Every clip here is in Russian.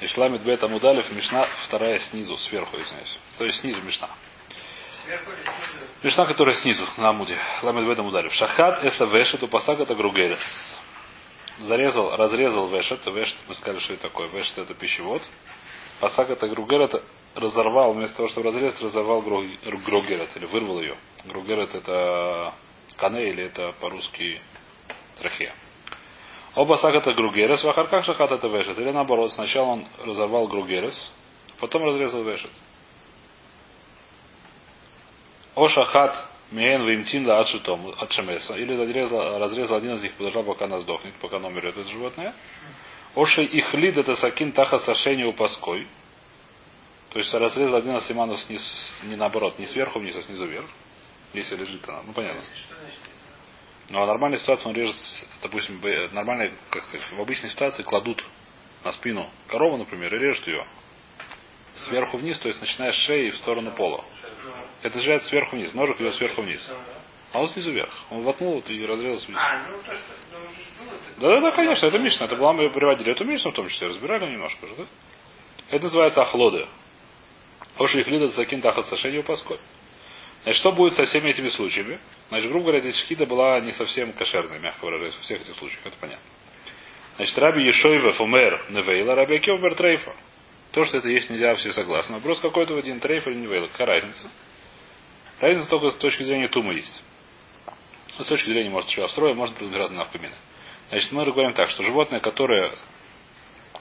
Ишламит бет амудалев, мишна вторая снизу, сверху, извиняюсь. То есть снизу мишна. Мишна, которая снизу, на амуде. Ламит бет амудалев. Шахат эса вешет у пасак это гругерес. Зарезал, разрезал вешет. Вешет, мы сказали, что это такое. Вешет это пищевод. Пасак это гругер, это разорвал, вместо того, чтобы разрезать, разорвал гругерет, или вырвал ее. Гругерет это кане, или это по-русски трахея. Оба сагата гругерес, в ахарках шахат это вешет. Или наоборот, сначала он разорвал гругерес, потом разрезал вешет. О шахат Миен вимтин да отшитом, от шемеса. Или разрезал, разрезал один из них, подождал, пока она сдохнет, пока оно умрет, это животное. Оши их лид это сакин таха сошению паской. То есть разрезал один из симанов низ, не наоборот, не сверху вниз, а снизу вверх. Если лежит она. Ну понятно. Но в нормальной ситуации он режет, допустим, нормальной, как сказать, в обычной ситуации кладут на спину корову, например, и режут ее сверху вниз, то есть начиная с шеи в сторону пола. Это сжает сверху вниз, ножик идет сверху вниз. А он снизу вверх. Он воткнул и разрезал снизу. А, ну то, что да, да, да, конечно, это Мишна. Это была мы приводили эту Мишну в том числе. Разбирали немножко же, да? Это называется ахлоды. Ошли их лидат закин тахат сашению паской. Значит, что будет со всеми этими случаями? Значит, грубо говоря, здесь шхида была не совсем кошерная, мягко выражаясь, во всех этих случаях, это понятно. Значит, Раби Ешойва Фумер Невейла, Раби Акевбер Трейфа. То, что это есть, нельзя, все согласны. Вопрос какой-то в один трейф или Невейла. Какая разница? Разница только с точки зрения тума есть. Но с точки зрения, может, еще строя, может быть разные навкамины. Значит, мы говорим так, что животное, которое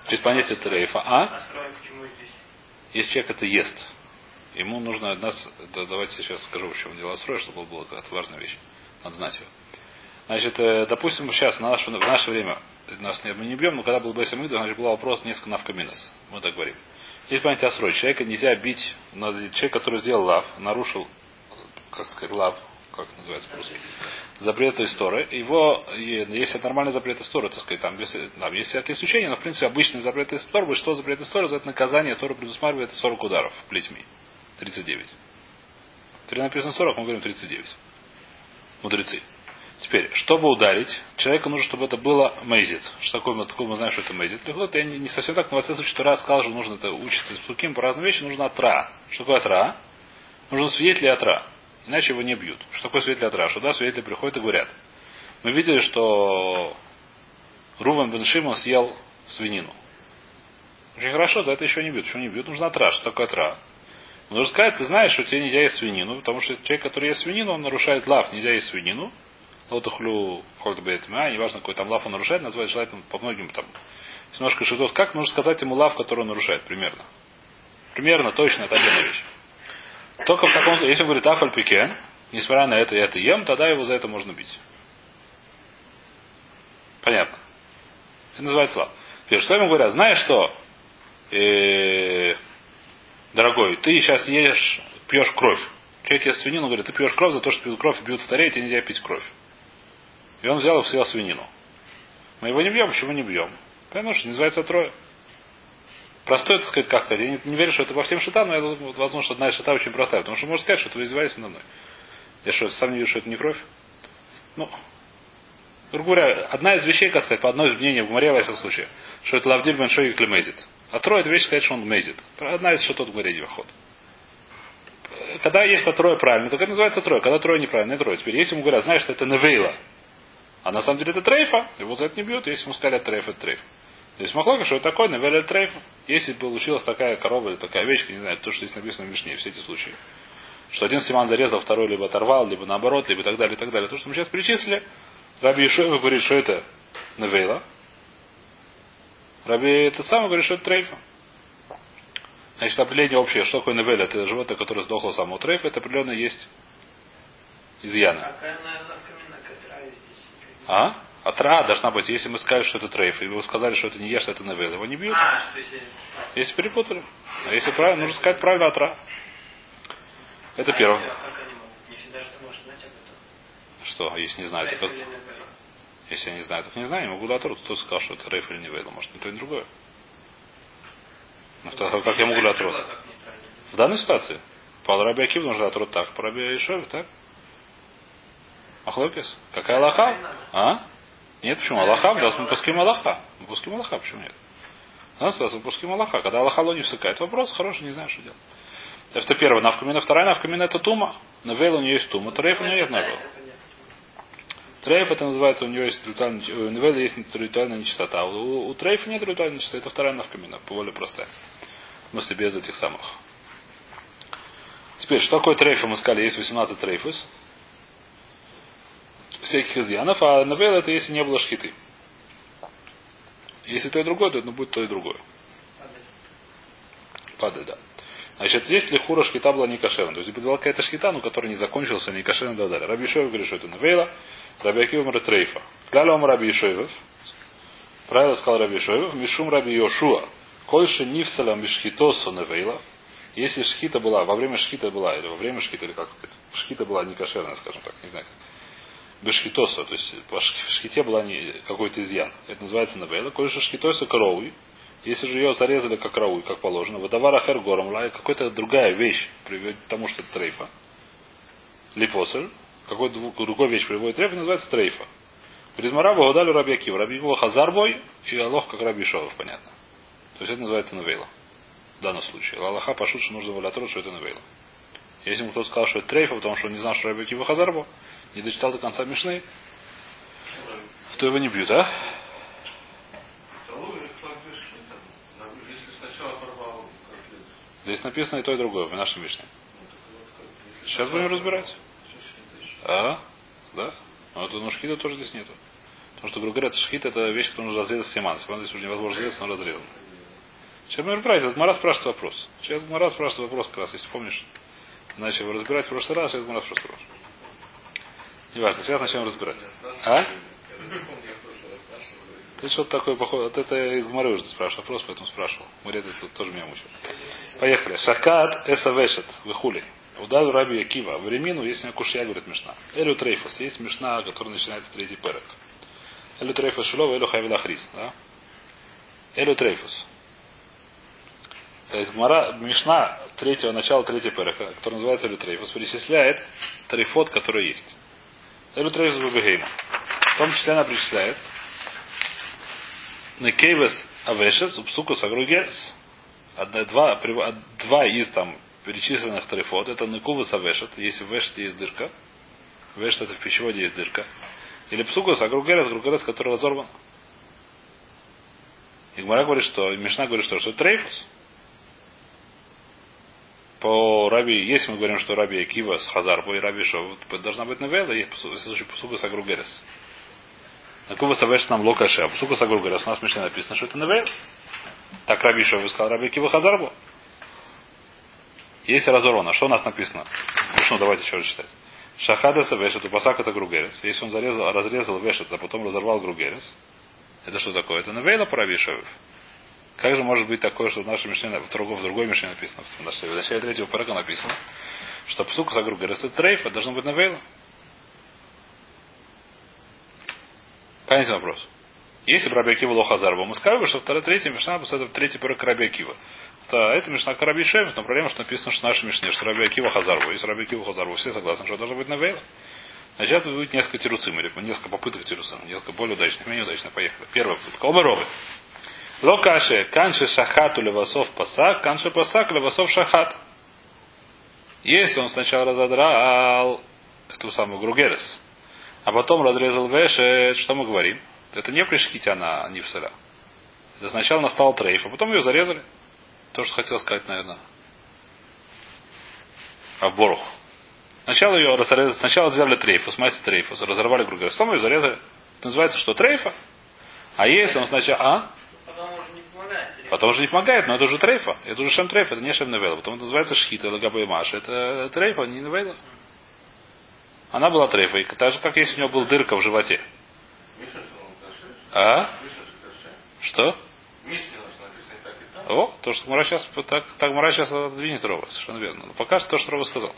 без понятия трейфа, а? Если человек это ест, ему нужно от да, давайте сейчас скажу, в чем дело строя, чтобы была какая-то важная вещь. Надо знать ее. Значит, э, допустим, сейчас, на наше, в наше время, нас мы не бьем, но когда был Бесамида, значит, был вопрос несколько навкаминос. Мы так говорим. Есть понятие осрой. Человека нельзя бить, надо, человек, который сделал лав, нарушил, как сказать, лав, как называется по-русски, запреты истории. Его, если нормальный запрет истории, так сказать, там, если, там есть всякие исключения, но в принципе обычный запрет истории, что запрет истории, за это наказание, которое предусматривает 40 ударов плетьми. 39. Теперь написано 40, мы говорим 39. Мудрецы. Теперь, чтобы ударить, человеку нужно, чтобы это было мейзит. Что такое, такое мы знаем, что это мейзит. Вот я не, не совсем так, но в случае, что раз сказал, что нужно это учиться с суким по разным вещам, нужно атра. Что такое атра? Нужно свидетелей атра. Иначе его не бьют. Что такое свидетель атра? Что да, свидетели приходят и говорят. Мы видели, что Рувен бен Шимон съел свинину. Очень хорошо, за это еще не бьют. Почему не бьют? Нужно атра. Что такое атра? Нужно сказать, ты знаешь, что тебе нельзя есть свинину, потому что человек, который ест свинину, он нарушает лав, нельзя есть свинину. Лотухлю хольдбейтма, неважно, какой там лав он нарушает, называется желательно по многим там. Немножко шитот. Как нужно сказать ему лав, который он нарушает? Примерно. Примерно, точно, это отдельная вещь. Только в таком если он говорит афаль пикен, несмотря на это я это ем, тогда его за это можно бить. Понятно. Это называется лав. Теперь, что ему говорят? Знаешь что, э, дорогой, ты сейчас ешь, пьешь кровь. Человек ест свинину, говорит, ты пьешь кровь за то, что пьют кровь, бьют старее, тебе нельзя пить кровь. И он взял и съел свинину. Мы его не бьем, почему не бьем? Потому что называется трое. Простой, так сказать, как-то. Я не, не верю, что это во всем шита, но я возможно, одна из шита очень простая. Потому что можно сказать, что вы издеваетесь надо мной. Я что, сам не вижу, что это не кровь? Ну, грубо говоря, одна из вещей, как сказать, по одной из мнений в Маре, во всяком случае, что это лавдиль беншой и клемезит. А трое это вещь сказать, что он мезит. Одна из шатот Маре ход. Когда есть трое правильно, то это называется трое. Когда трое неправильно, это трое. Теперь, если ему говорят, знаешь, что это невейла, а на самом деле это трейфа, его за это не бьют, если ему сказали трейф, это трейф. Здесь махлока, что это такое, навели трейф. Если получилась такая корова или такая овечка, не знаю, то, что здесь написано в Мишне, все эти случаи. Что один Симан зарезал, второй либо оторвал, либо наоборот, либо так далее, и так далее. То, что мы сейчас перечислили, Раби Ишуева говорит, что это Навейла. Раби этот самый говорит, что это трейфа. Значит, определение общее, что такое Навейла, это животное, которое сдохло самого трейфа, это определенно есть изъяны. А? Атра должна быть, если мы скажем, что это трейф, и вы сказали, что это не ешь, что это навел, его не бьют. А, если... Перепутали. А если правильно, нужно сказать правильно атра. Это а первое. Этом. Что, если не знаю, то как... Если я не знаю, так не знаю, не могу атру. Кто сказал, что это рейф или не вейла? Может, не то, и другое. Ну, то, как я могу атру? В данной ситуации. По Раби Акив нужно атру так, по Раби Ишев так. Ахлокис. Какая лоха? А? Нет, почему? Аллаха, да, мы пуским Аллаха. Мы пуским Аллаха, почему нет? А, сразу пуским Аллаха. Когда Аллаха не всыкает вопрос, хороший, не знаю, что делать. Это первая навкамина. Вторая навкамина это тума. Навейл у нее есть тума. Трейф у нее нет навейл. Трейф это называется, у него есть ритуальная, у Невеля есть ритуальная нечистота. У, у Трейфа нет ритуальной нечистоты, это вторая навкамина, более простая. В смысле, без этих самых. Теперь, что такое трейф, мы сказали, есть 18 трейфус. Всяких изъянов, а Невел это если не было шхиты. Если то и другое, то это будет то и другое. Падает, да. Значит, здесь лихура шхита была не кошерна. То есть была какая-то шхита, но которая не закончился, не кошерна и так далее. Раби Шоев говорит, что это Невейла, Раби Акива говорит Трейфа. Кляля ом Раби Шоев. Правило сказал Раби Шоев. Мишум Раби Йошуа. Кольше нифсала мишхитосу Невейла. Если шхита была, во время шхита была, или во время шхита, или как сказать, шхита была не кошерная, скажем так, не знаю как. Бешхитоса, то есть по шхите была не какой-то изъян. Это называется навейла. Кольше шхитоса коровый. Если же ее зарезали как рауй, как положено, выдавара хер гором лай, какая-то другая вещь приводит к тому, что это трейфа. Липосель, какой другой вещь приводит трейфа, называется трейфа. Говорит, Мараба удали Раби Акива. Раби Акива Хазарбой и Аллах как Раби Шовов, понятно. То есть это называется навейла. В данном случае. Аллаха пошут, что нужно валятрот, что это навейла. Если ему кто-то сказал, что это трейфа, потому что он не знал, что Раби Акива Хазарбо, не дочитал до конца Мишны, то его не бьют, а? Здесь написано и то, и другое, в нашем Мишне. Сейчас будем разбирать. А? Да? Но это ну, шхита тоже здесь нету. Потому что, грубо говоря, это шхит, это вещь, которую нужно разрезать семан. Семан здесь уже невозможно разрезать, но разрезан. Сейчас разбирать. Это Мара спрашивает вопрос. Сейчас Мара спрашивает вопрос как раз, если помнишь. Начали его разбирать в прошлый раз, сейчас Мара спрашивает вопрос. Неважно, сейчас начнем разбирать. А? Ты что-то такое похоже. Вот это из Гмары уже спрашивал вопрос, поэтому спрашивал. Мурет тут тоже меня мучил. Поехали. Шакат эсавешет выхули. Удар Раби Акива. Времину есть на кушья, говорит Мишна. Элю Трейфус. Есть Мишна, который начинается третий перек. Элю Трейфус Шилова, Элю Хавила Хрис. Да? Элю Трейфус. То есть Гмара, Мишна третьего, начала третьего перека, который называется Элю Трейфус, перечисляет трейфот, который есть. Элю Трейфус Бабегейма. В том числе она перечисляет Некейвес Авешес, Упсукус Агругерес. Одна, два, два из там перечисленных трефот, это Некувас Авешет, если в Вешете есть дырка. Вешет это в пищеводе есть дырка. Или Псукус Агругерес, Агругерес, который разорван. И Гмара говорит, что, Мишна говорит, что, что трейфус. По Раби, если мы говорим, что Раби Акива с Хазарбо и Раби Шо, должна быть новелла, есть Псукус Агругерес. Накува Савеш нам локаше. А Сагур говорят, у нас в Мишне написано, что это Невейл. Так Раби Шов сказал Раби Кива Хазарбу. Есть разорвано. Что у нас написано? Ну, давайте еще раз читать. Шахада Савеш, это пасак это Гругерес. Если он зарезал, разрезал вешет, а потом разорвал Гругерес, это что такое? Это Раби Шовев. Как же может быть такое, что в нашей Мишне, в другой, в другой Мишне написано, в, нашей, в начале третьего парака написано, что псука Сагругерес это трейф, это должно быть Невейла. Понятен вопрос. Если бы Раби Акива Лохазарба, мы сказали бы, что вторая, третья Мишна, это третий пирог Раби Акива. Это, Мишна Караби Шемс, но проблема, что написано, что наши Мишне, что Раби Акива Хазарбу. Если Раби Акива Хазарбу, все согласны, что должно быть Навейла. Значит, это будет несколько тирусым, или несколько попыток тирусым, несколько более удачных, менее удачных. Поехали. Первая попытка. Оба ровы. Локаше, канше шахату левасов пасак, канше пасак левасов шахат. Если он сначала разодрал эту самую Гругерес, а потом разрезал вешет, что мы говорим? Это не пришките она, не в соля. Это сначала настал трейф, а потом ее зарезали. То, что хотел сказать, наверное. А в Борух. Сначала ее разрезали, сначала сделали трейфус, мастер трейфус, разорвали кругом, потом ее зарезали. Это называется что, трейфа? А если он сначала... А? Потом уже не помогает, но это уже трейфа. Это уже шем трейфа, это не шем навела. Потом это называется шхита, лагаба и маша. Это трейфа, не навела. Она была трейфой, так же, как если у него был дырка в животе. А? Что? О, то, что Мара сейчас, так, так Мара сейчас отдвинет Рова, совершенно верно. Но пока что то, что Рова сказал.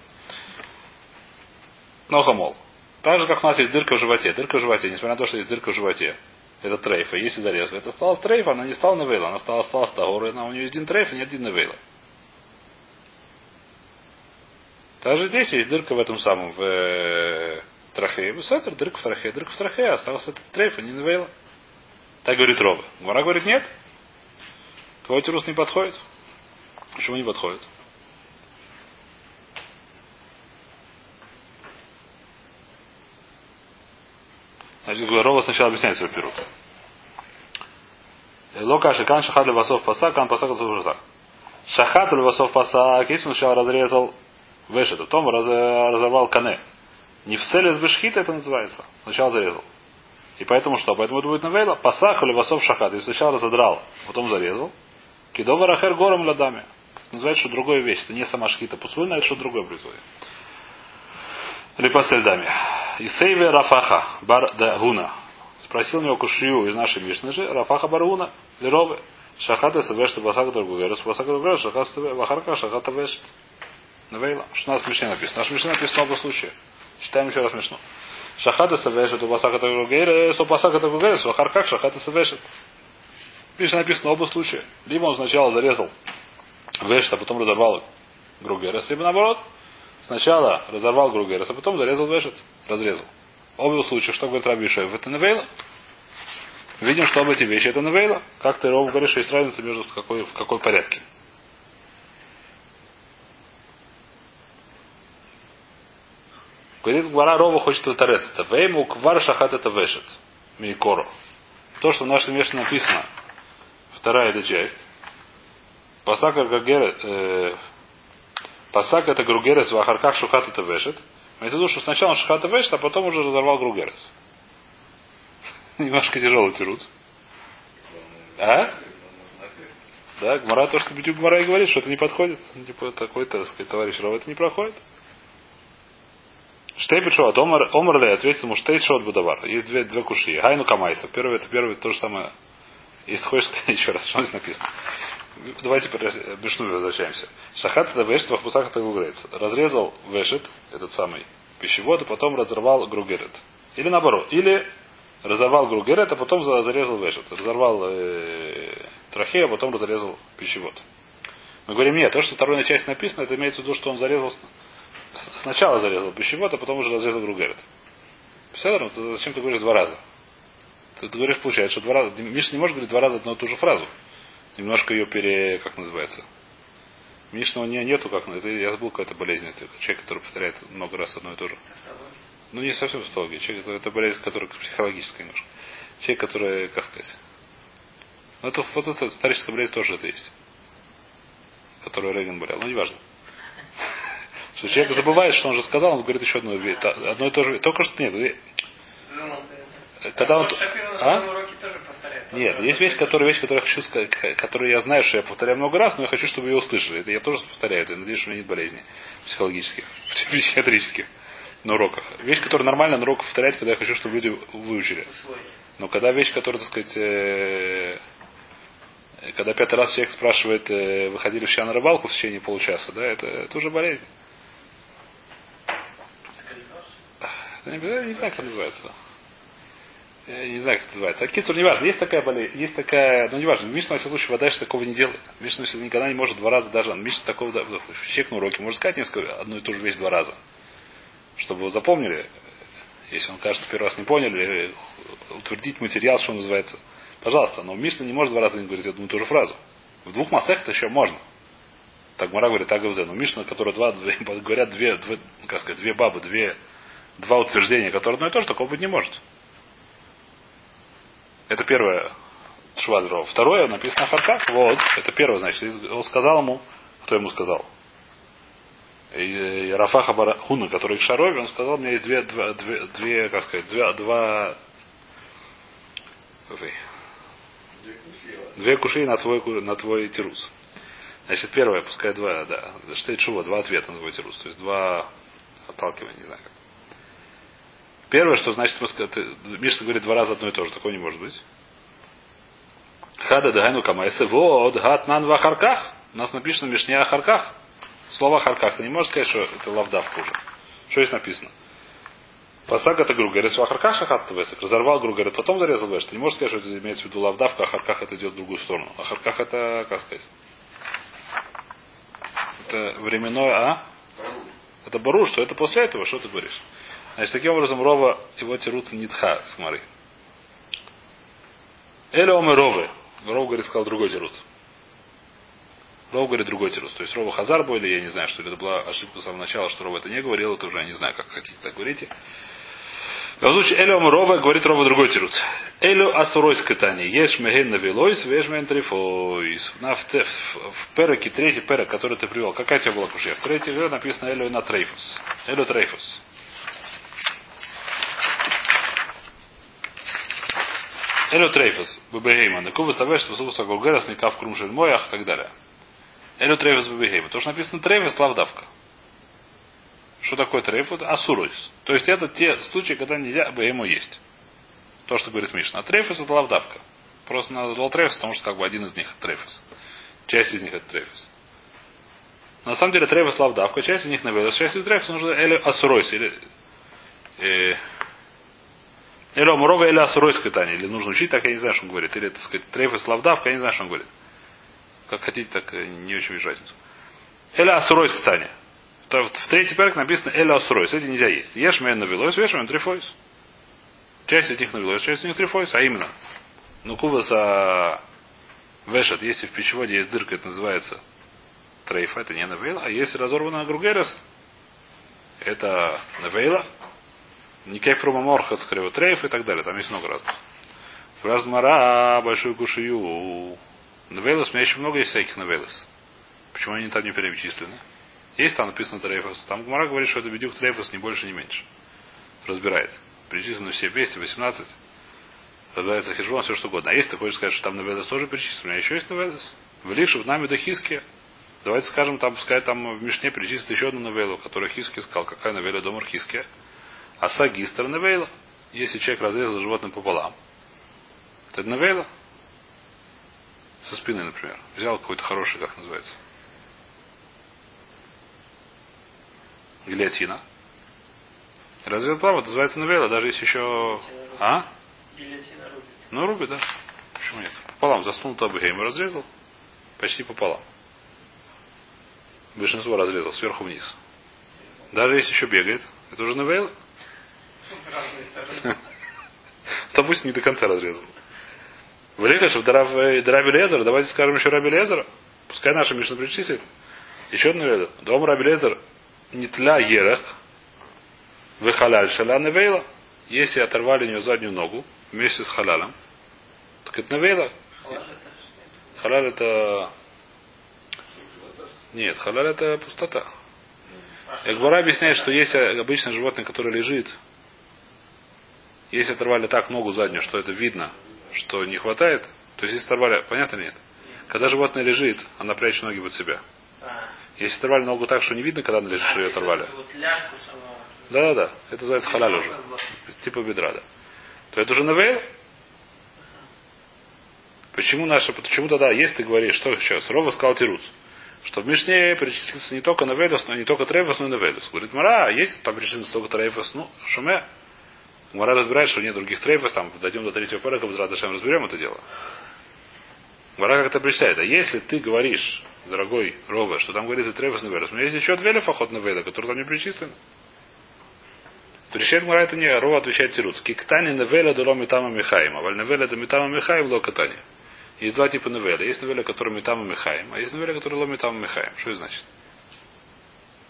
Но хамол. Так же, как у нас есть дырка в животе. Дырка в животе, несмотря на то, что есть дырка в животе. Это трейфа. Если зарезка, это стало трейфа, она не стала навейла. Она стала, стала стагора, она у нее есть один трейф, нет один навейла. Также здесь есть дырка в этом самом, в э, трахее. Бусакар, дырка в трахее, дырка в трахее, остался этот трейф, а не навейла. Так говорит Роба. Гмара говорит нет. Твой тирус не подходит? Почему не подходит? Значит, Рова сначала объясняет свой пирут. Лока шикан шахат левасов пасак, кан пасак так. Шахат левасов пасак, если он сначала разрезал вешет, потом раз, разорвал кане. Не в селе с бешхита это называется. Сначала зарезал. И поэтому что? Поэтому это будет навейла. Пасах или васов шахат. Если сначала разодрал, потом зарезал. Кидова рахер гором ладами. Называется, что другая вещь. Это не сама шхита пусульна, это что другое происходит. Липасель дами. Исейве Рафаха бар дагуна. Спросил у него кушью из нашей Мишны же, Рафаха Баруна, Леровы. Шахата севеш басака. Раз басака другую, шахата севеш, вахарка шахата веш. Навейла. Что у нас в Мишне написано? Наш Мишне написано оба случая. Читаем еще раз Мишну. Шахата севешет, у басака у басака у вахарка шахата севешет. Мишне написано оба случая. Либо он сначала зарезал вешет, а потом разорвал Гругерес, либо наоборот, сначала разорвал Гругерес, а потом зарезал вешет, разрезал. Оба случая, что говорит Раби Шоев, это Невейла. Видим, что оба эти вещи это Невейла. Как ты, Ров, говоришь, есть разница между в какой, в какой порядке. Говорит, Гвара Рова хочет ватарец. Это вейму квар шахат это вешет. Мейкоро. То, что в нашем веше написано, вторая эта часть. Гагер, э, Пасак это Гругерес, в Ахарках Шухат это вешет. Имеется в виду, что сначала он Шухат вешет, а потом уже разорвал Гругерес. Немножко тяжелый тирут. А? Да, Гмара, то, что Битюк Гмара и говорит, что это не подходит. Типа такой-то, сказать, товарищ Ров, это не проходит. Штейбит шот, омар, омар ле, ответил ему, штейт шот будавар. Есть две, две куши. Гайну камайса. Первый, это первый, то же самое. Если хочешь еще раз, что здесь написано. Давайте Бешну возвращаемся. Шахат это вешет, вахпусах это гугрец. Разрезал вешет, этот самый пищевод, и потом разорвал гругерет. Или наоборот. Или разорвал гругерет, а потом зарезал вешет. Разорвал э, трахею, а потом разрезал пищевод. Мы говорим, нет, то, что второй часть написано, это имеется в виду, что он зарезал сначала зарезал пищевод, а потом уже разрезал гругерет. Ну, зачем ты говоришь два раза? Ты, говоришь, получается, что два раза. Миша не может говорить два раза одну и ту же фразу немножко ее пере... как называется? Мишна у нее нету, как это, я забыл, какая-то болезнь. Это человек, который повторяет много раз одно и то же. Ну, не совсем психология. Человек, это болезнь, которая психологическая немножко. Человек, который, как сказать. Ну, это вот эта старческая болезнь тоже это есть. Которую Рейган болел. Ну, неважно. Что человек забывает, что он же сказал, он говорит еще одно, одно и то же. Только что нет. Когда он... А? Нет, есть вещь, которая, вещь, которую я хочу сказать, которую я знаю, что я повторяю много раз, но я хочу, чтобы ее услышали. Это я тоже повторяю. Это, надеюсь, что у меня нет болезней психологических, психиатрических на уроках. Вещь, которую нормально на уроках повторять, когда я хочу, чтобы люди выучили. Но когда вещь, которая, так сказать, э, когда пятый раз человек спрашивает, э, выходили вчера на рыбалку в течение получаса, да, это, это уже болезнь. Я не, не знаю, как называется я не знаю, как это называется. А кицур не важно. Есть такая болезнь, есть такая, ну не важно. Мишна, во всяком случае, вода такого не делает. Мишна никогда не может два раза даже. Мишна такого, человек на уроке может сказать несколько, одну и ту же вещь два раза. Чтобы вы запомнили, если он кажется, первый раз не поняли, утвердить материал, что называется. Пожалуйста, но Мишна не может два раза не говорить одну и ту же фразу. В двух массах это еще можно. Так Мара говорит, так Но Мишна, которая два, две, говорят две, две, как сказать, две бабы, две, два утверждения, которые одно и то же, такого быть не может. Это первое Швадрова. Второе написано Харках. Вот. Это первое, значит. Он сказал ему, кто ему сказал? И Рафаха Барахуна, который к Шарове, он сказал, у меня есть две, две, две, две как сказать, две, два, две куши на твой, на твой тирус. Значит, первое, пускай два, да, что шува, два ответа на твой тирус. То есть два отталкивания, не знаю как. Первое, что значит, Мишна говорит два раза одно и то же. Такое не может быть. Хада дагайну камайсе. Вот, гад нан в ахарках. У нас написано в Мишне ахарках. Слово ахарках. Ты не можешь сказать, что это лавдавка уже. Что здесь написано? Пасак это Гругерес, в Ахарках шахат весок, разорвал Гругерет, потом зарезал веш. Ты не можешь сказать, что это имеется в виду лавдавка, Ахарках это идет в другую сторону. Ахарках это, как сказать? Это временное, а? Это бару, что это после этого, что ты говоришь? Значит, таким образом Рова его тирутся нитха с Мары. Эля омы Ровы. Ров, говорит, сказал другой тирут. Ров говорит другой тирус. То есть Рова Хазар или я не знаю, что это была ошибка с самого начала, что Рова это не говорил, это уже я не знаю, как хотите, так говорите. В любом случае, Элю Рова говорит Рова другой тирус. Элю Асуройс Катани. Ешь меген навилойс, веш мен трифойс. На в, в переке, третий перек, который ты привел. Какая у тебя была кушья? В третьей написано Элю на трейфус. Элю трейфус. Элю трейфус. Бебегейма. Накува савеш, сусуса гулгерас, никав крумшель моях и так далее. Элю трейфус бебегейма. То, что написано трейфус, лавдавка. Что такое трейфус? Асуройс. То есть это те случаи, когда нельзя бегейму есть. То, что говорит Мишна. А трейфус это лавдавка. Просто назвал трейфус, потому что как бы один из них это трейфус. Часть из них это трейфус. На самом деле трейфус лавдавка, часть из них навелась, часть из трейфуса нужно элю асуройс. Или, э, или Амурова, или Асуройское Таня. Или нужно учить, так я не знаю, что он говорит. Или, так сказать, Трейфас Лавдавка, я не знаю, что он говорит. Как хотите, так не очень вижу разницу. Эля Асуройское Таня. В третий перк написано Эля Асуройс. Эти нельзя есть. Ешь мен навелойс, ешь мен трифойс. Часть из них навелойс, часть из них трифойс. А именно. Ну, куваса вешат. Если в пищеводе есть дырка, это называется трейфа, это не навейла. А если разорвана гругерас, это навейла. Никей Фрумаморхат, скорее, Трейф и так далее. Там есть много разных. Размара, большую кушию. Навейлос, у меня еще много есть всяких навейлос. Почему они там не перечислены? Есть там написано Трейфос. Там Гмара говорит, что это бедюк Трейфос не больше, не меньше. Разбирает. Перечислены все 218. Разбирается хижбон, все что угодно. А если ты хочешь сказать, что там навейлос тоже перечислено, у меня еще есть навейлос. В Лише, в нами до Хиски. Давайте скажем, там, пускай там в Мишне перечислит еще одну новеллу, которую Хиски сказал. Какая новелла Домар Хиски? Аса гистер невейла. Если человек разрезал животное пополам, то это невейла. Со спины, например. Взял какой-то хороший, как называется. Гильотина. Разрезал пополам, это называется невейла, даже если еще... А? Ну, рубит, да. Почему нет? Пополам засунул табыгейм и разрезал. Почти пополам. Большинство разрезал сверху вниз. Даже если еще бегает, это уже навейла. Допустим, не до конца разрезал. Влекашев, Раби Лезер, давайте скажем еще Раби Лезер. Пускай наша Мишна причислит. Еще одну веду. Дом Раби Лезер не тля ерех, вы халяль шаля невейла. Если оторвали у нее заднюю ногу вместе с халялем, так это невейла. Халяль это... Нет, халяль это пустота. Экбара объясняет, что есть обычное животное, которое лежит если оторвали так ногу заднюю, что это видно, что не хватает, то есть если оторвали, понятно нет? Когда животное лежит, она прячет ноги под себя. А. Если оторвали ногу так, что не видно, когда она лежит, а, что ее оторвали. да, да, да. Это называется халяль уже. Типа бедра, да. То это уже навейл. Почему наша, почему тогда, если ты говоришь, что сейчас, Рова сказал Тируц, что в Мишне перечислится не только Навелес, но не только Трейфос, но и Навелес. Говорит, Мара, а есть там перечислится только Трейфос, ну, Шуме, Мара разбирает, что нет других трейфов, там дойдем до третьего порока, в Зрадашем разберем это дело. Мара как это причитает. А если ты говоришь, дорогой Рова, что там говорится трейфос неверос, у меня есть еще две лефахот неведа, которые там не причислены. Отвечает Мара это не, Рова отвечает Тируц. Киктани невеля до митама Михаим, а невеля до митама Михаим ло катани. Есть два типа невеля. Есть невеля, которая митама Михаим, а есть невеля, которая ло митама Михаим. Что это значит?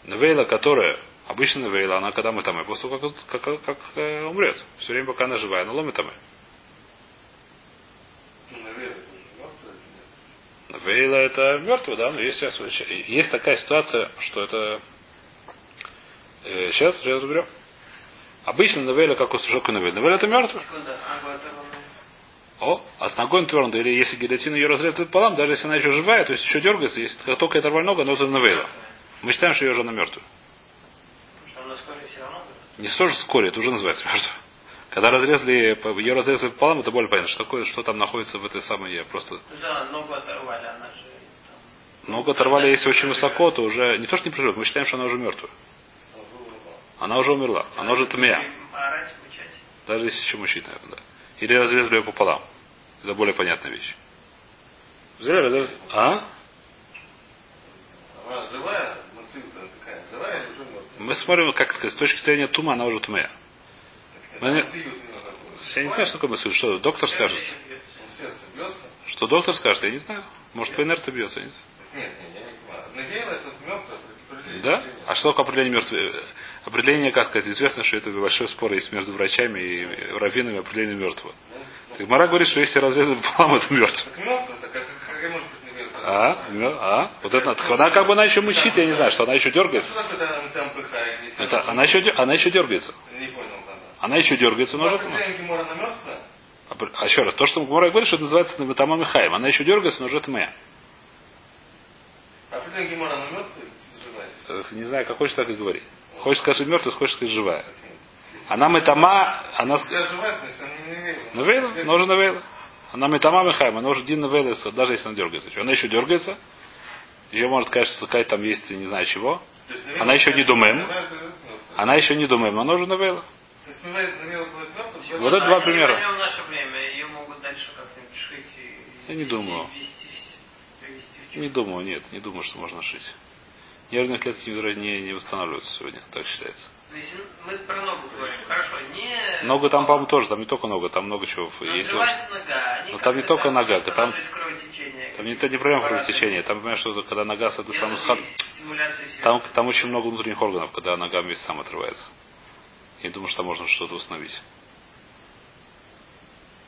Невеля, которая Обычно Вейла, она когда мы там, после того, как, как, как э, умрет. Все время, пока она живая, она ломит там. Вейла это мертвый, да, но есть, есть такая ситуация, что это э, сейчас, сейчас разберем. Обычно Навейла, как у Сушока Навейла. Навейла это мертвый. О, а с ногой он твердый, или если гильотина ее разрезает полам, даже если она еще живая, то есть еще дергается, если как только это нога, она уже Навейла. Мы считаем, что ее жена мертвая. Не тоже вскоре, это уже называется мертвым. Когда разрезали, ее разрезали пополам, это более понятно, что такое, что там находится в этой самой, я просто... Ну да, ногу оторвали, она же... Ногу оторвали, если очень высоко, то уже, не то, что не приживет, мы считаем, что она уже мертвая. Она уже умерла, она уже тмея. Даже если еще мучить, наверное, да. Или разрезали ее пополам. Это более понятная вещь. Взяли, разрезали. А? Она живая? Мы смотрим, как сказать, с точки зрения тума, она уже тумея. Мы... Я не знаю, что такое мысль. Что доктор скажет? Что доктор скажет, я не знаю. Может, по инерции бьется, я не знаю. Нет, нет, я не понимаю. Навеяло это мертвое определение. Да? А что такое определение мертвого? Определение, как сказать, известно, что это большой спор есть между врачами и раввинами определение мертвого. Так Мара говорит, что если разрезать пополам, это мертв. Так мертвое, так это как может быть навеяло? А? Мё- А? Вот это. Она как бы она еще мучит, я не знаю, что она еще дергается. Это, она- она, еще, она еще дергается. Не понял тогда. Она еще дергается, но уже. А а еще раз, то, что Гмара говорит, что это называется Наватама Михаем. Она еще дергается, но уже это моя. Определение Гемора на мертвое заживает. Э, Не знаю, как хочешь, так и говори. Хочешь сказать мертвая, хочешь сказать живая. Она метама, она... она навеяла. Навейла, она уже навейла. Она метама Михаем, она уже дин навейла, даже если она дергается. Она еще дергается. Еще может сказать, что такая там есть, не знаю чего. Она еще не думаем. Она еще не думаем, она уже мертвое? Вот это два примера. Я не думаю. Не думаю, нет, не думаю, что можно шить. Нервные клетки не, не восстанавливаются сегодня, так считается. То есть мы про ногу говорим. Хорошо, не... Нога там, по-моему, тоже, там не только нога, там много чего Но есть. нога. они Но там не только нога, там-. Там не, не проблема кровотечения, там, понимаешь, что когда нога, это Делают самый сход, там, там очень много внутренних органов, когда нога вместе сам отрывается. Я думаю, что там можно что-то установить.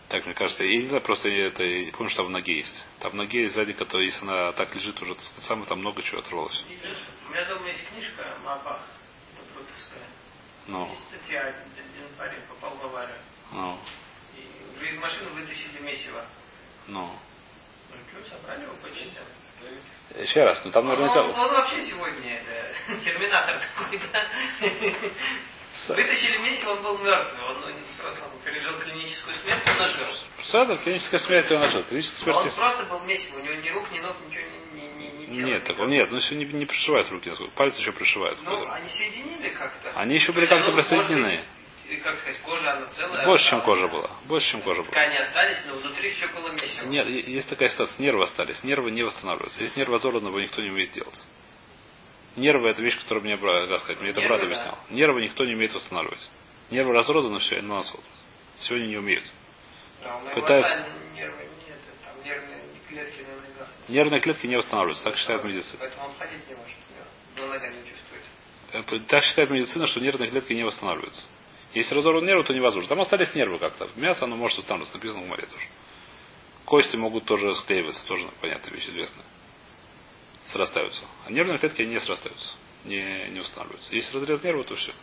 Так, мне кажется, я не знаю, просто это, я не помню, что там в ноге есть. Там в ноге есть сзади, которая, если она так лежит уже, так сказать, самое, там много чего оторвалось. У меня дома есть книжка Мапах. Ну, Есть статья, один парень попал в аварию. ну, И уже из машины вытащили месиво. ну. Ну, что, собрали его по частям. Еще раз, ну там наверняка... он- он вообще сегодня это, терминатор какой-то. Вытащили месиво, он был мертвый. Он, он просто он пережил клиническую смерть, он ожил. Сада, клиническая смерть он нажил. Клиническая смерть Он просто был месиво, у него ни рук, ни ног, ничего не, Нет, такого нет, ну все не, не пришивают руки, насколько. Пальцы еще пришивают. Ну, они соединили как-то. Они еще были как-то присоединены. Как сказать, кожа, она целая. Больше, чем осталась. кожа была. Больше, чем кожа была. Ткани остались, но внутри все было месиво. Нет, есть такая ситуация, нервы остались, нервы не восстанавливаются. Если нервы его никто не умеет делать. Нервы это вещь, которую мне, как сказать, мне это брат да. объяснял. Нервы никто не умеет восстанавливать. Нервы разорваны, все, но нас сегодня не умеют. А моего пытаются- нервы нет, там нервные клетки. Нервные клетки не восстанавливаются, так считает медицина. Поэтому он ходить не может. не чувствует. Э, Так считает медицина, что нервные клетки не восстанавливаются. Если разорван нервы, то невозможно. Там остались нервы как-то. Мясо, оно может восстанавливаться, написано в море тоже. Кости могут тоже склеиваться, тоже понятная вещь, известная. Срастаются. А нервные клетки не срастаются, не, не восстанавливаются. Если разрез нерва, то все.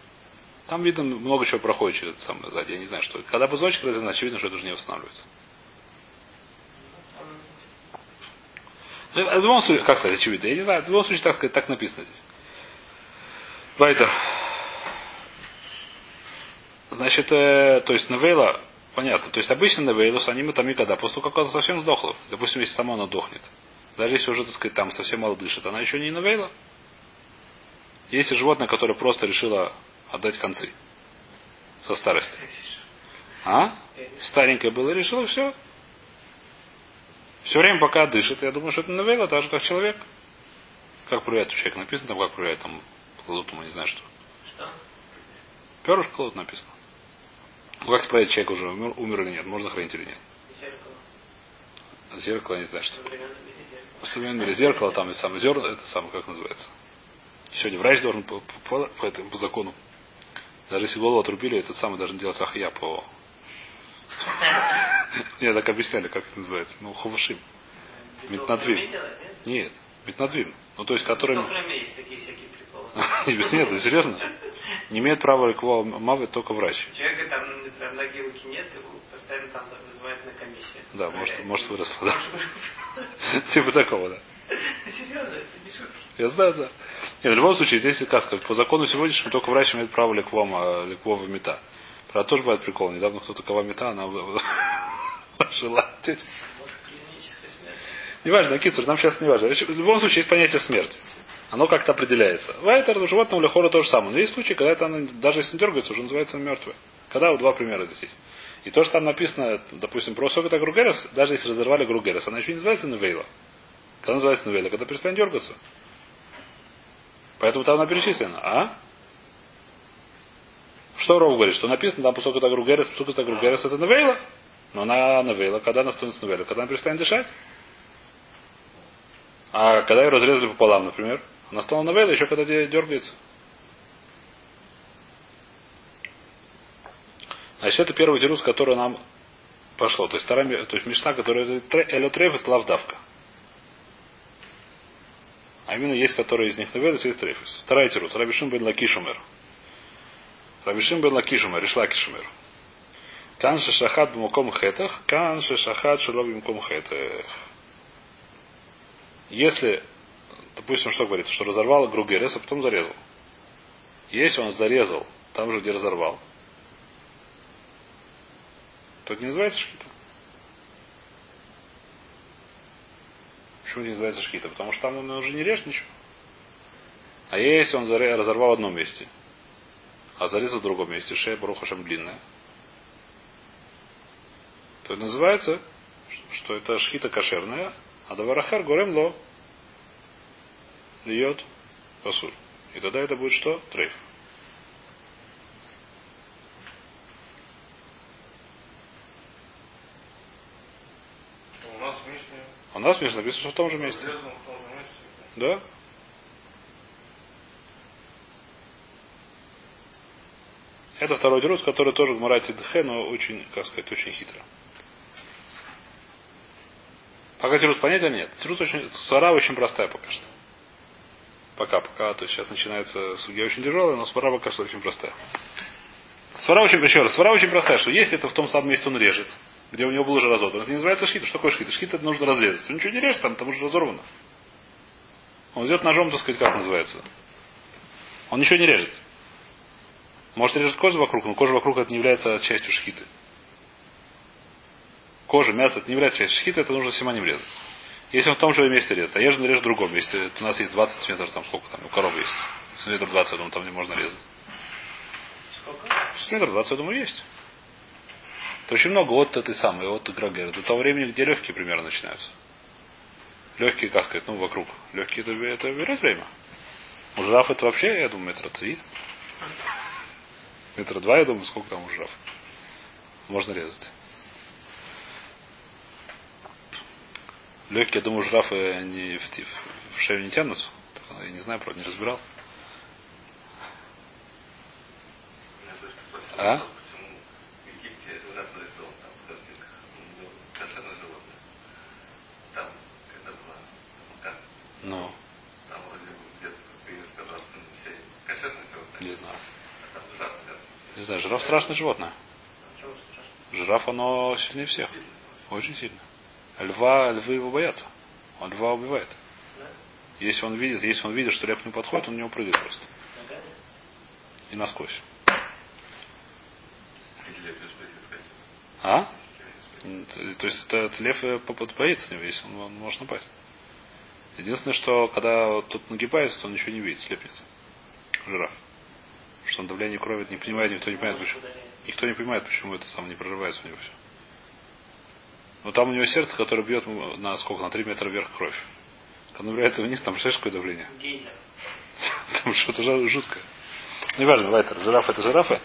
Там видно много чего проходит через это самое сзади. Я не знаю, что. Когда позвоночник разрезан, очевидно, что это уже не восстанавливается. Ну, В любом случае, как сказать, очевидно, я не знаю, в любом случае, так сказать, так написано здесь. Вайтер. Значит, э, то есть Навейла, понятно, то есть обычно Навейлус, они мы там и когда, после того, как она совсем сдохла, допустим, если сама она дохнет, даже если уже, так сказать, там совсем мало дышит, она еще не Навейла. Если животное, которое просто решило отдать концы со старости. А? Старенькое было, решило, все. Все время, пока дышит, я думаю, что это Навейла, так же, как человек. Как проверяет у человека, написано там, как проверяет, там, кладут ему, не знаю что. Что? Перышко кладут написано. Ну, как проверить, человек уже умер, умер или нет, можно хранить или нет. Зеркало. Зеркало, не знаю, что. В современном мире зеркало, там и самое зерно, это самое, как называется. Сегодня врач должен по, по, по- этому, по закону. Даже если голову отрубили, этот самый должен делать ахия по... Нет, так объясняли, как это называется. Ну. Бетон делает, нет? Метнадвим. Ну, то есть, который... Нет, это серьезно. Не имеет права реквал мавы только врач. Человека там, например, ноги руки нет, его постоянно там вызывают на комиссию. Да, может, может выросла, да. Типа такого, да. Серьезно, это не шутки. Я знаю, да. Нет, в любом случае, здесь сказка. По закону сегодняшнему только врач имеет право леквома, леквова мета. Правда, тоже бывает прикол. Недавно кто-то кого мета, она жила. Неважно, Кицур, нам сейчас не важно. В любом случае есть понятие смерти. Оно как-то определяется. Вайтер, животного лехора то же самое. Но есть случаи, когда это оно, даже если не дергается, уже называется мертвое. Когда вот два примера здесь есть. И то, что там написано, допустим, про Сокота Гругерес, даже если разорвали Гругерес, она еще не называется Невейла. Когда называется Невейла? Когда перестанет дергаться. Поэтому там она перечислена. А? Что Ров говорит? Что написано там Пусокота Гругерес, Пусокота Гругерес это Невейла. Но она Невейла, когда она становится Невейла, когда она перестанет дышать. А когда ее разрезали пополам, например, она стала навейла еще когда де- дергается. Значит, это первый тирус, который нам пошло. То есть, вторая, то есть Мишна, которая элетреф и славдавка. А именно есть, которые из них навелись, есть трефис. Вторая тирус. Рабишим бен лакишумер. Рабишим бен лакишумер, ришла кишумер. Кан шахат бмуком хетах, кан шахат шело бмуком хетах. Если, допустим, что говорится, что разорвал Гругерес, а потом зарезал. Если он зарезал там же, где разорвал, то это не называется шхита. Почему не называется шхита? Потому что там он уже не режет ничего. А если он разорвал в одном месте, а зарезал в другом месте, шея барухашем длинная, то это называется, что это шхита кошерная, а даварахар горем ло льет пасуль. И тогда это будет что? Трейф. У нас в Мишне А у нас между написано, что в том же месте. разрезан в том же месте. Да? Это второй дерус, который тоже гмарает Дхе, но очень, как сказать, очень хитро. Пока тирус понятия нет. Тирус очень, свара очень простая пока что. Пока, пока, то есть сейчас начинается судья очень тяжелая, но свара пока что очень простая. Свара очень, еще раз, свара очень простая, что если это в том самом месте он режет, где у него был уже разорван, это не называется шхита. Что такое шхита? Шхита нужно разрезать. Он ничего не режет, там, там уже разорвано. Он идет ножом, так сказать, как называется. Он ничего не режет. Может режет кожу вокруг, но кожа вокруг это не является частью шхиты. Кожа, мясо, это не является частью шхиты, это нужно симаним резать. Если он в том же месте резает, а ежели режет в другом месте, у нас есть 20 сантиметров, там сколько там, у коровы есть. Сантиметров 20, я думаю, там не можно резать. Сколько? Сантиметров 20, я думаю, есть. Это очень много от этой самой, от Грагера. До того времени, где легкие примерно начинаются. Легкие, как сказать, ну, вокруг. Легкие это, это берет время. У жираф это вообще, я думаю, метра три. Метра два, я думаю, сколько там у жираф. Можно резать. Легкие, я думаю, жирафы они в, в шею не тянутся. Так, Я не знаю, правда, не разбирал. А? ну. Там, Ну, там вроде где-то сказал, что все кошерные животные, не знаю. а там жираф. Не знаю, жираф страшное животное. Жираф, оно сильнее всех. Очень сильно. Льва, львы его боятся. Он льва убивает. Если он видит, если он видит, что лев к нему подходит, он на него прыгает просто. И насквозь. А? То есть это, этот лев э, боится него, если он, он может напасть. Единственное, что когда тут нагибается, то он ничего не видит, слепнет. Жираф. Что он давление крови не понимает, никто не понимает, почему. Никто не понимает, почему это сам не прорывается у него все. Но там у него сердце, которое бьет на сколько? На 3 метра вверх кровь. Когда набирается вниз, там представляешь, какое давление? Там что-то жуткое. Ну, неважно, Вайтер, жираф это жирафы.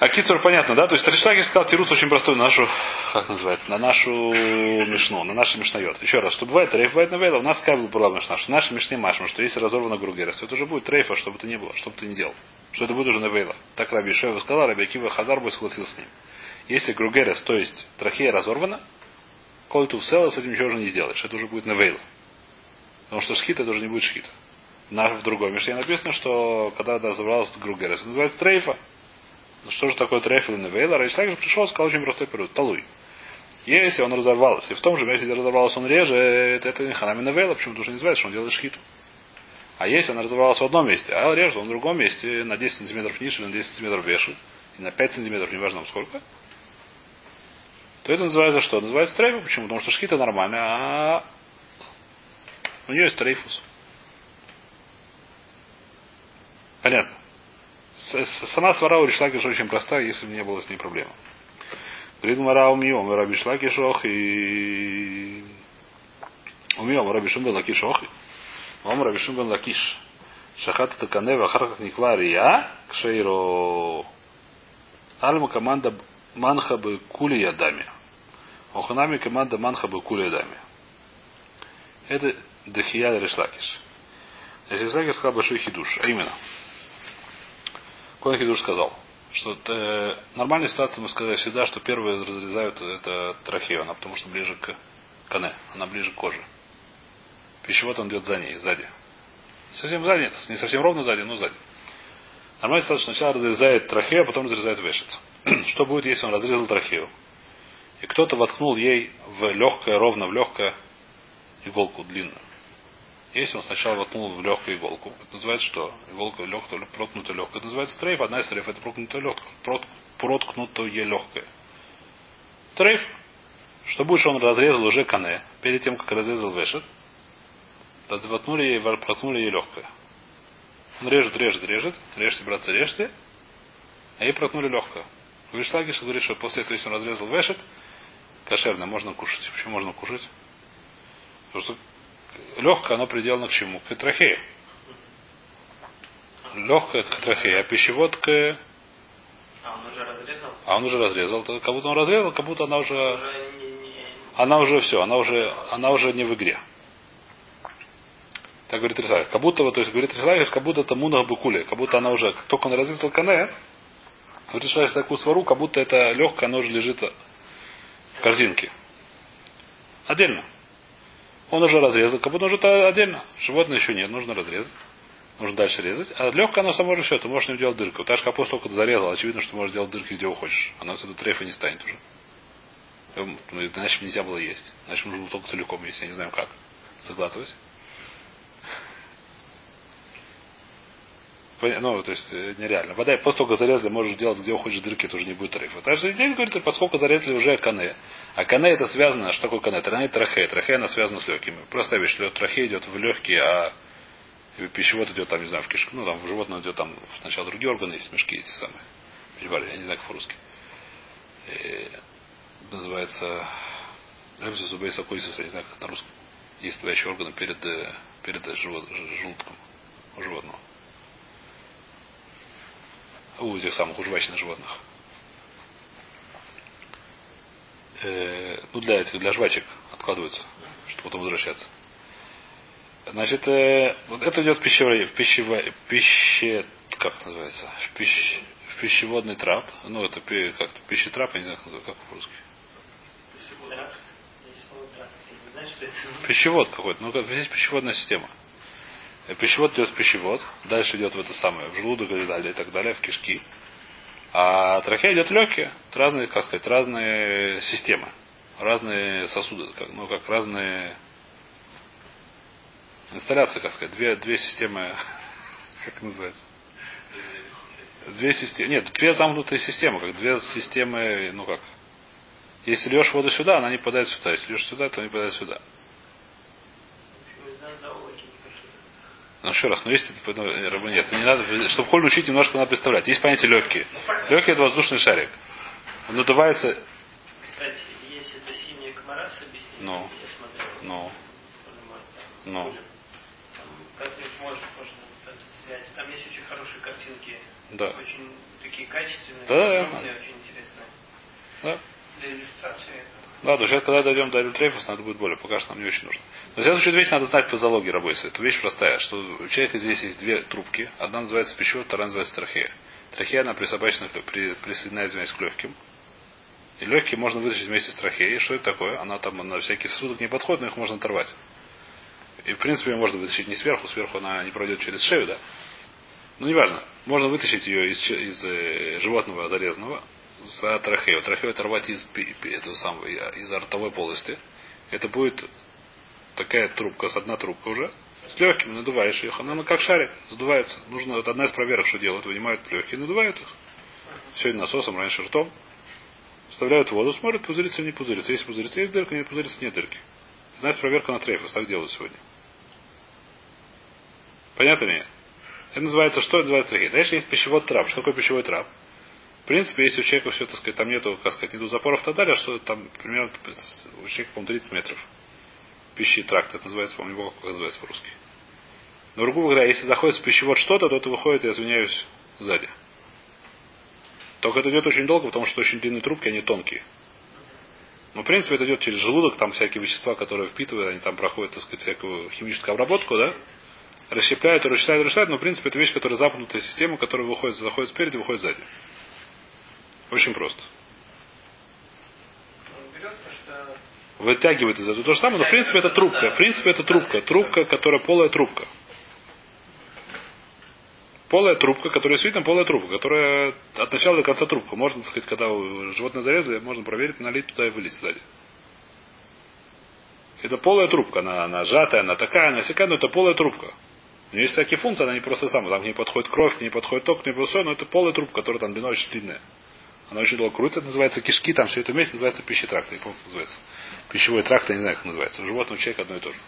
А Кицур понятно, да? То есть Тришлаки сказал Тирус очень простой на нашу, как называется, на нашу мишну, на наш мишнайот. Еще раз, что бывает рейф, бывает навейла, у нас как была мишна, что наши мишны машем, что если разорвана гругерес, то это уже будет рейфа, что бы то ни было, что бы ты ни делал. Что это будет уже навейла. Так Раби Шева сказал, Раби Акива Хазар бы согласился с ним. Если гругерес, то есть трахея разорвана, коль ту с этим ничего уже не сделаешь. Это уже будет навейла. Потому что шхита это уже не будет шхита. На, в другой мишне написано, что когда разобралась гругерес, это называется трейфа. Ну что же такое трейф или невейла? Рейшлаг же пришел, сказал очень простой период. Талуй. Если он разорвался, и в том же месте, где разорвался, он режет, это не ханами невейла, почему тоже не называется, что он делает шхиту. А если она разорвалась в одном месте, а режет он в другом месте, на 10 сантиметров ниже, на 10 сантиметров вешает, и на 5 сантиметров, неважно сколько, то это называется что? Называется трейфа. Почему? Потому что шхита нормальная, а у нее есть трейфус. Понятно. Сама свара у Ришлакиша очень простая, если бы не было с ней проблем. Говорит Мара умьем, Раби Шлакишох и... Умьем, Раби Шумбен Лакишох. Ом Раби Шумбен Лакиш. Шахат это канева, ахар как никва рия, кшейро... Альма команда манха бы кули ядами. Оханами команда манха бы кули ядами. Это Дахия Решлакиш. Решлакиш сказал большой хидуш. А именно. Какой хидуш сказал? Что э, нормальная ситуация, мы сказали всегда, что первые разрезают это трахею, она потому что ближе к кане, она ближе к коже. Пищевод он идет за ней, сзади. Совсем сзади, не совсем ровно сзади, но сзади. Нормальная ситуация, сначала разрезает трахею, а потом разрезает вешет. что будет, если он разрезал трахею? И кто-то воткнул ей в легкое, ровно в легкое иголку длинную. Если он сначала воткнул в легкую иголку, это называется что? Иголка легкая, проткнутая легкая. Это называется трейф. Одна из трейф это проткнутая легкая. Проткнутая легкая. Трейф. Что будет, что он разрезал уже кане, перед тем, как разрезал вешет, воткнули ей, проткнули ей легкое. Он режет, режет, режет, режьте, братцы, режьте, а ей проткнули легкое. Вишлагиш говорит, что после этого, если он разрезал вешет, кошерно, можно кушать. Почему можно кушать? Потому что легкое, оно приделано к чему? К трахее. Легкое к трахее, а пищевод к... А он уже разрезал? А он уже разрезал. Как будто он разрезал, как будто она уже... Уже не, не- Она уже все, она уже, она уже не в игре. Так говорит Рисаль. Как будто, то есть говорит Рисаль, как будто это мунах букули, как будто она уже, как только он разрезал кане, говорит Рисаль такую свару, как будто это легкое, оно уже лежит в корзинке. Отдельно. Он уже разрезал, как будто уже это отдельно. Животное еще нет, нужно разрезать. Нужно дальше резать. А легкое оно само уже все, ты можешь не делать дырку. Так же капусту только ты зарезал, очевидно, что можешь делать дырки где хочешь. Она с этого трефа не станет уже. Эм, Ну, иначе нельзя было есть. Иначе нужно было только целиком есть, я не знаю как. Заглатывать. Ну, то есть э, нереально. Вода, после того, как зарезали, можешь делать где хочешь дырки, это уже не будет тарифа. Также здесь говорит, поскольку зарезали уже кане. А кане это связано, что такое кане? Кане трахея. Трахея она связана с легкими. Простая вещь, трахея идет в легкие, а пищевод идет там, не знаю, в кишку. Ну, там в животное идет там сначала другие органы, есть мешки эти самые. Перевали, я не знаю, как по-русски. Э, называется Ремсус убейса койсус, я не знаю, как на русском. Есть твоящие органы перед, э, перед живот- желудком у животного. У этих самых, у жвачных животных. Э, ну, для этих, для жвачек откладываются, чтобы потом возвращаться. Значит, э, вот это идет в пищевой, в пищево, пище, как это называется, в, пищ, в пищеводный трап. Ну, это пи- как пищетрап, я не знаю, как, по-русски. Пищевод какой-то. Ну, как, здесь пищеводная система. Пищевод идет в пищевод, дальше идет в это самое, в желудок и далее, и так далее, в кишки. А трахея идет легкие. Разные, как сказать, разные системы. Разные сосуды, как, ну, как разные инсталляции, как сказать. Две, две системы, как называется? Две системы, нет, две замкнутые системы, как две системы, ну как. Если льешь воду сюда, она не попадает сюда. Если льешь сюда, то не попадает сюда. Почему знаю зоологии не пошли? Ну, еще раз, ну если ну, э, нет, не надо, чтобы холь учить, немножко надо представлять. Есть понятие легкие. Легкие это воздушный шарик. Он надувается, Кстати, есть это синяя комара с. Ну. Я смотрел. ну. Ну. Там, может, можно это взять. Там есть очень хорошие картинки. да, Очень такие качественные. Да, огромные, очень интересные. да. Для иллюстрации. То есть когда дойдем до Альтрейфуса, надо будет более. Пока что нам не очень нужно. Но в следующую вещь надо знать по залоге рабойса. Это вещь простая, что у человека здесь есть две трубки. Одна называется пищевод, вторая называется трахея. Трахея, она присобачена, при, присоединяется к легким. И легкие можно вытащить вместе с трахеей. Что это такое? Она там на всякие сосуды не подходит, но их можно оторвать. И в принципе ее можно вытащить не сверху, сверху она не пройдет через шею, да? Ну, неважно. Можно вытащить ее из, че- из э, животного зарезанного за трахею. Трахею оторвать из, этого самого, из ротовой полости. Это будет такая трубка, с одна трубка уже, с легкими, надуваешь их. Она как шарик, задувается. Нужно, это одна из проверок, что делают. Вынимают легкие, надувают их. Сегодня насосом, раньше ртом. Вставляют воду, смотрят, пузырится, не пузырится. Если пузырится, есть дырка, не пузырится, нет дырки. Одна из проверка на трейфус, так делают сегодня. Понятно мне? Это называется, что это называется трахея. Дальше есть пищевод трап. Что такое пищевой трап? В принципе, если у человека все, так сказать, там нету, как сказать, нету запоров и так далее, что там примерно у человека, по-моему, 30 метров. Пищи тракт, это называется, помню, как называется по-русски. Но, грубо говоря, если заходит в пищевод что-то, то это выходит, я извиняюсь, сзади. Только это идет очень долго, потому что очень длинные трубки, они тонкие. Но, в принципе, это идет через желудок, там всякие вещества, которые впитывают, они там проходят, так сказать, всякую химическую обработку, да? Расщепляют, расщепляют, расщепляют, но, в принципе, это вещь, которая запнутая система, которая выходит, заходит спереди, выходит сзади. Очень просто. Вытягивает из этого то же самое, но, в принципе, это трубка. В принципе, это трубка. Трубка, которая полая трубка. Полая трубка, которая действительно полая трубка, которая от начала до конца трубка. Можно, так сказать, когда животное зарезали, можно проверить, налить туда и вылить сзади. Это полая трубка. Она, она сжатая, она такая, она всякая, но это полая трубка. У нее есть всякие функции, она не просто сама. Там к ней подходит кровь, к ней подходит ток, к ней все, но это полая трубка, которая там длина очень длинная. Она очень долго крутится, это называется кишки, там все это вместе называется пищетракт. Я помню, как называется. Пищевой тракт, я не знаю, как называется. У животного у человека одно и то же.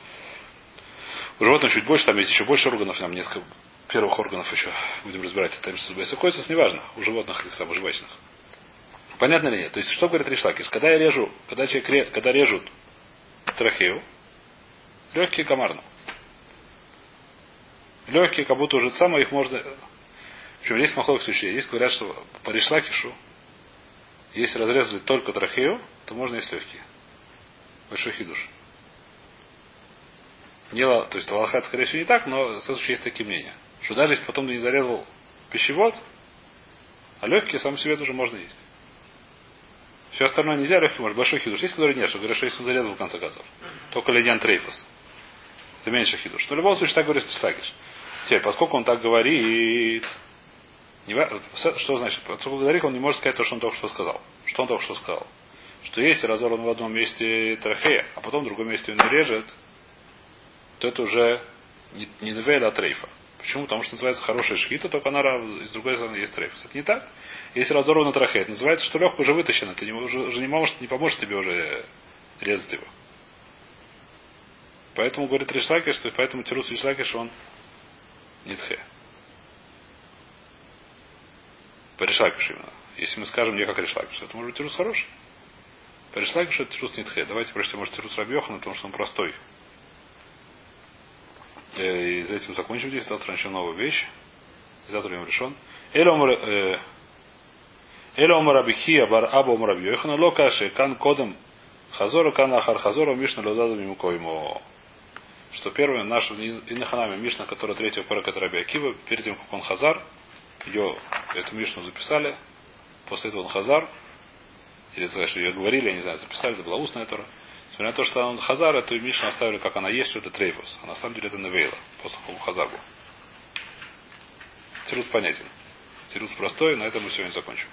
У животного чуть больше, там есть еще больше органов, там несколько первых органов еще будем разбирать. Это Койцес неважно, у животных или самых жвачных. Понятно или нет? То есть, что говорит Ришлакиш? Когда я режу, когда человек ре- когда режут трахею, легкие комарну. Легкие, как будто уже самое их можно. В общем, есть махлок случай. Есть говорят, что по Ришлакишу, если разрезали только трахею, то можно есть легкие. Большой хидуш. Не, то есть Аллахат, скорее всего, не так, но в случае есть такие мнения. Что даже если потом ты не зарезал пищевод, а легкие сам себе тоже можно есть. Все остальное нельзя, легкие может. Большой хидуш. Есть, которые нет, что говорят, что если он зарезал в конце концов. Только ледян трейфус. Это меньше хидуш. Но в любом случае так говорит Сакиш. Теперь, поскольку он так говорит, что значит? Говорит, он не может сказать то, что он только что сказал. Что он только что сказал? Что если разорван в одном месте трофея, а потом в другом месте он режет, то это уже не, не невель, а трейфа. Почему? Потому что называется хорошая шхита, только она из другой стороны есть трейф. Это не так. Если разорвана трахея, это называется, что легко уже вытащено, ты не, уже, не, можешь, не поможет тебе уже резать его. Поэтому говорит Ришлаки, что поэтому Тирус Ришлаки, что он нитхе. По Ришлакишу именно. Если мы скажем не как Ришлакишу, это может быть Тирус хороший. По Ришлакишу это Тирус нитхе. Давайте прочтем, может, Тирус Рабьохана, потому что он простой. Э, И за этим закончим здесь. Завтра начнем новую вещь. Завтра им решен. Эль омар абихия бар аба омар абьехана локаши кан кодом хазора кан ахар хазора мишна лозаза мимукоймо. Что первый наш Инаханами Мишна, которая третья пара, которая Абиакива, перед тем, как он Хазар, ее, эту Мишну записали, после этого он Хазар, или сказать, что ее говорили, я не знаю, записали, это была устная Тора. Несмотря на то, что он Хазар, эту Мишну оставили, как она есть, что это Трейфус. А на самом деле это Невейла, после того, Хазар был. Тирус понятен. Тирус простой, на этом мы сегодня закончим.